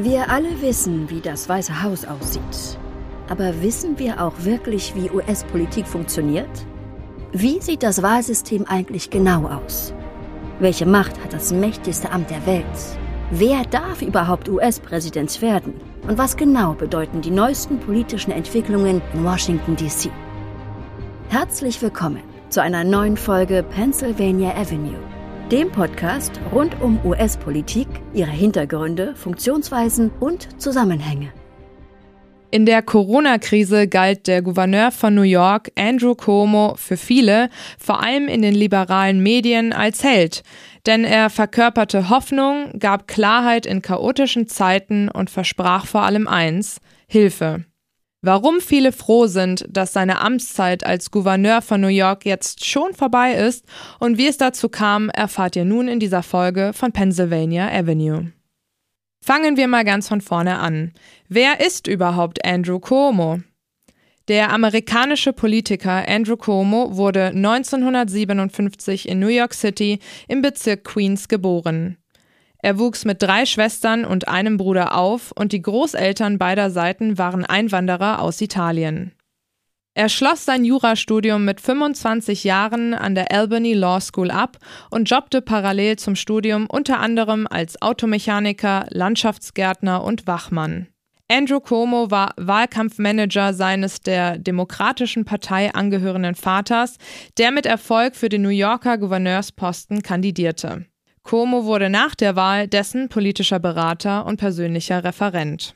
Wir alle wissen, wie das Weiße Haus aussieht. Aber wissen wir auch wirklich, wie US-Politik funktioniert? Wie sieht das Wahlsystem eigentlich genau aus? Welche Macht hat das mächtigste Amt der Welt? Wer darf überhaupt US-Präsident werden? Und was genau bedeuten die neuesten politischen Entwicklungen in Washington, D.C.? Herzlich willkommen zu einer neuen Folge Pennsylvania Avenue dem Podcast rund um US-Politik, ihre Hintergründe, Funktionsweisen und Zusammenhänge. In der Corona-Krise galt der Gouverneur von New York, Andrew Cuomo, für viele, vor allem in den liberalen Medien, als Held. Denn er verkörperte Hoffnung, gab Klarheit in chaotischen Zeiten und versprach vor allem eins: Hilfe. Warum viele froh sind, dass seine Amtszeit als Gouverneur von New York jetzt schon vorbei ist und wie es dazu kam, erfahrt ihr nun in dieser Folge von Pennsylvania Avenue. Fangen wir mal ganz von vorne an. Wer ist überhaupt Andrew Cuomo? Der amerikanische Politiker Andrew Cuomo wurde 1957 in New York City im Bezirk Queens geboren. Er wuchs mit drei Schwestern und einem Bruder auf und die Großeltern beider Seiten waren Einwanderer aus Italien. Er schloss sein Jurastudium mit 25 Jahren an der Albany Law School ab und jobbte parallel zum Studium unter anderem als Automechaniker, Landschaftsgärtner und Wachmann. Andrew Cuomo war Wahlkampfmanager seines der Demokratischen Partei angehörenden Vaters, der mit Erfolg für den New Yorker Gouverneursposten kandidierte. Cuomo wurde nach der Wahl dessen politischer Berater und persönlicher Referent.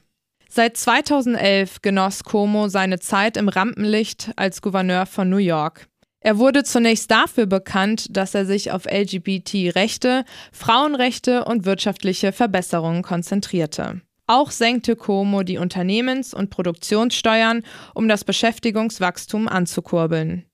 Seit 2011 genoss Cuomo seine Zeit im Rampenlicht als Gouverneur von New York. Er wurde zunächst dafür bekannt, dass er sich auf LGBT-Rechte, Frauenrechte und wirtschaftliche Verbesserungen konzentrierte. Auch senkte Cuomo die Unternehmens- und Produktionssteuern, um das Beschäftigungswachstum anzukurbeln.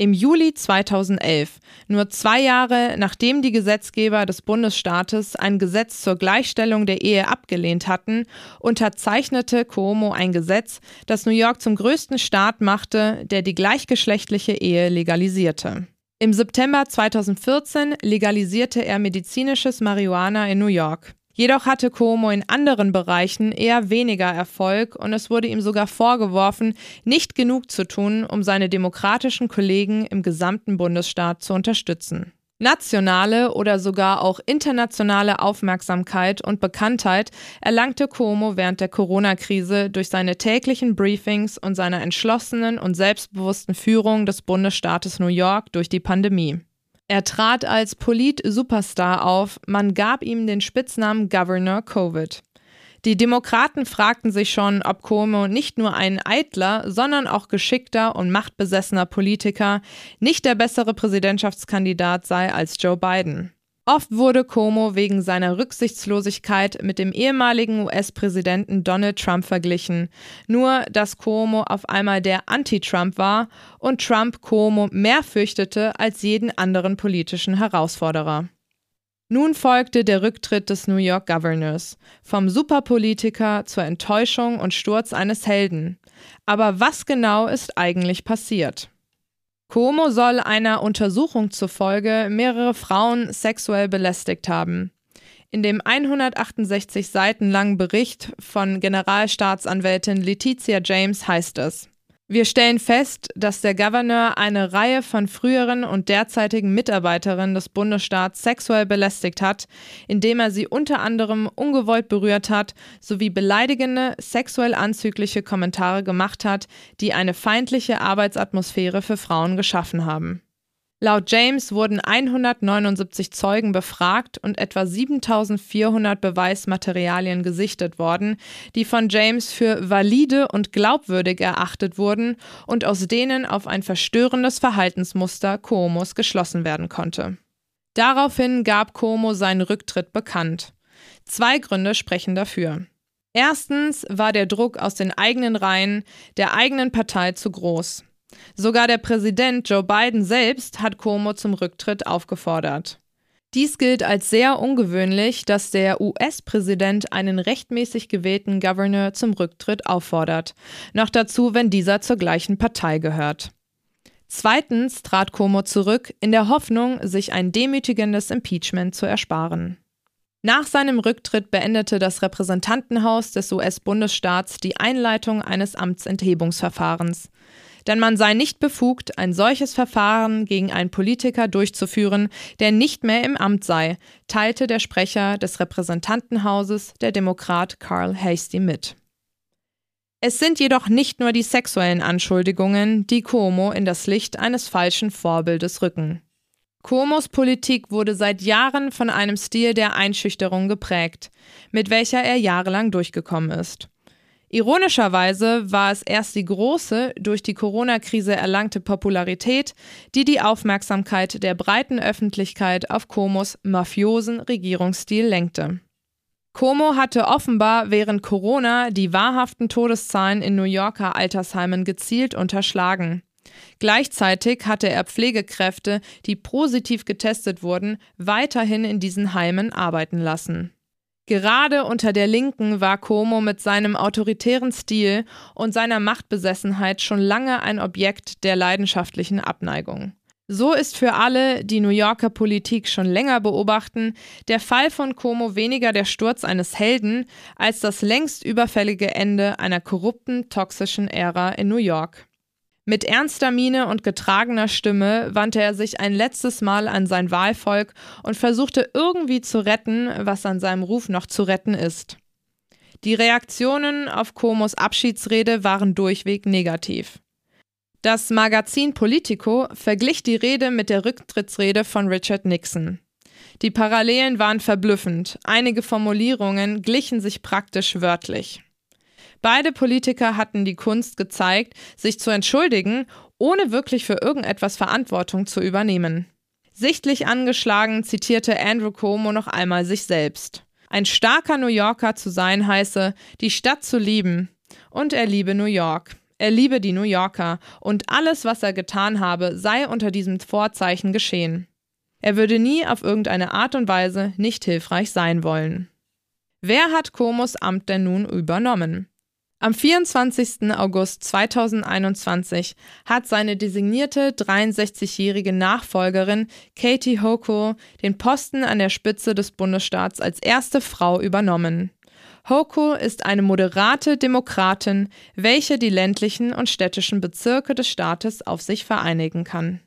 Im Juli 2011, nur zwei Jahre nachdem die Gesetzgeber des Bundesstaates ein Gesetz zur Gleichstellung der Ehe abgelehnt hatten, unterzeichnete Cuomo ein Gesetz, das New York zum größten Staat machte, der die gleichgeschlechtliche Ehe legalisierte. Im September 2014 legalisierte er medizinisches Marihuana in New York. Jedoch hatte Cuomo in anderen Bereichen eher weniger Erfolg und es wurde ihm sogar vorgeworfen, nicht genug zu tun, um seine demokratischen Kollegen im gesamten Bundesstaat zu unterstützen. Nationale oder sogar auch internationale Aufmerksamkeit und Bekanntheit erlangte Cuomo während der Corona-Krise durch seine täglichen Briefings und seiner entschlossenen und selbstbewussten Führung des Bundesstaates New York durch die Pandemie. Er trat als Polit-Superstar auf, man gab ihm den Spitznamen Governor Covid. Die Demokraten fragten sich schon, ob Cuomo nicht nur ein eitler, sondern auch geschickter und machtbesessener Politiker, nicht der bessere Präsidentschaftskandidat sei als Joe Biden. Oft wurde Cuomo wegen seiner Rücksichtslosigkeit mit dem ehemaligen US-Präsidenten Donald Trump verglichen. Nur, dass Cuomo auf einmal der Anti-Trump war und Trump Cuomo mehr fürchtete als jeden anderen politischen Herausforderer. Nun folgte der Rücktritt des New York Governors, vom Superpolitiker zur Enttäuschung und Sturz eines Helden. Aber was genau ist eigentlich passiert? Cuomo soll einer Untersuchung zufolge mehrere Frauen sexuell belästigt haben. In dem 168 Seiten langen Bericht von Generalstaatsanwältin Letizia James heißt es, wir stellen fest, dass der Gouverneur eine Reihe von früheren und derzeitigen Mitarbeiterinnen des Bundesstaats sexuell belästigt hat, indem er sie unter anderem ungewollt berührt hat, sowie beleidigende, sexuell anzügliche Kommentare gemacht hat, die eine feindliche Arbeitsatmosphäre für Frauen geschaffen haben. Laut James wurden 179 Zeugen befragt und etwa 7400 Beweismaterialien gesichtet worden, die von James für valide und glaubwürdig erachtet wurden und aus denen auf ein verstörendes Verhaltensmuster Cuomos geschlossen werden konnte. Daraufhin gab Cuomo seinen Rücktritt bekannt. Zwei Gründe sprechen dafür. Erstens war der Druck aus den eigenen Reihen der eigenen Partei zu groß. Sogar der Präsident Joe Biden selbst hat Cuomo zum Rücktritt aufgefordert. Dies gilt als sehr ungewöhnlich, dass der US-Präsident einen rechtmäßig gewählten Governor zum Rücktritt auffordert, noch dazu, wenn dieser zur gleichen Partei gehört. Zweitens trat Cuomo zurück, in der Hoffnung, sich ein demütigendes Impeachment zu ersparen. Nach seinem Rücktritt beendete das Repräsentantenhaus des US-Bundesstaats die Einleitung eines Amtsenthebungsverfahrens. Denn man sei nicht befugt, ein solches Verfahren gegen einen Politiker durchzuführen, der nicht mehr im Amt sei, teilte der Sprecher des Repräsentantenhauses, der Demokrat Carl Hasty, mit. Es sind jedoch nicht nur die sexuellen Anschuldigungen, die Cuomo in das Licht eines falschen Vorbildes rücken. Cuomos Politik wurde seit Jahren von einem Stil der Einschüchterung geprägt, mit welcher er jahrelang durchgekommen ist. Ironischerweise war es erst die große, durch die Corona-Krise erlangte Popularität, die die Aufmerksamkeit der breiten Öffentlichkeit auf Cuomos mafiosen Regierungsstil lenkte. Cuomo hatte offenbar während Corona die wahrhaften Todeszahlen in New Yorker Altersheimen gezielt unterschlagen. Gleichzeitig hatte er Pflegekräfte, die positiv getestet wurden, weiterhin in diesen Heimen arbeiten lassen. Gerade unter der Linken war Cuomo mit seinem autoritären Stil und seiner Machtbesessenheit schon lange ein Objekt der leidenschaftlichen Abneigung. So ist für alle, die New Yorker Politik schon länger beobachten, der Fall von Cuomo weniger der Sturz eines Helden als das längst überfällige Ende einer korrupten, toxischen Ära in New York. Mit ernster Miene und getragener Stimme wandte er sich ein letztes Mal an sein Wahlvolk und versuchte irgendwie zu retten, was an seinem Ruf noch zu retten ist. Die Reaktionen auf Komos Abschiedsrede waren durchweg negativ. Das Magazin Politico verglich die Rede mit der Rücktrittsrede von Richard Nixon. Die Parallelen waren verblüffend, einige Formulierungen glichen sich praktisch wörtlich. Beide Politiker hatten die Kunst gezeigt, sich zu entschuldigen, ohne wirklich für irgendetwas Verantwortung zu übernehmen. Sichtlich angeschlagen zitierte Andrew Cuomo noch einmal sich selbst. Ein starker New Yorker zu sein heiße, die Stadt zu lieben. Und er liebe New York. Er liebe die New Yorker und alles, was er getan habe, sei unter diesem Vorzeichen geschehen. Er würde nie auf irgendeine Art und Weise nicht hilfreich sein wollen. Wer hat Komos Amt denn nun übernommen? Am 24. August 2021 hat seine designierte 63-jährige Nachfolgerin Katie Hochul den Posten an der Spitze des Bundesstaats als erste Frau übernommen. Hochul ist eine moderate Demokratin, welche die ländlichen und städtischen Bezirke des Staates auf sich vereinigen kann.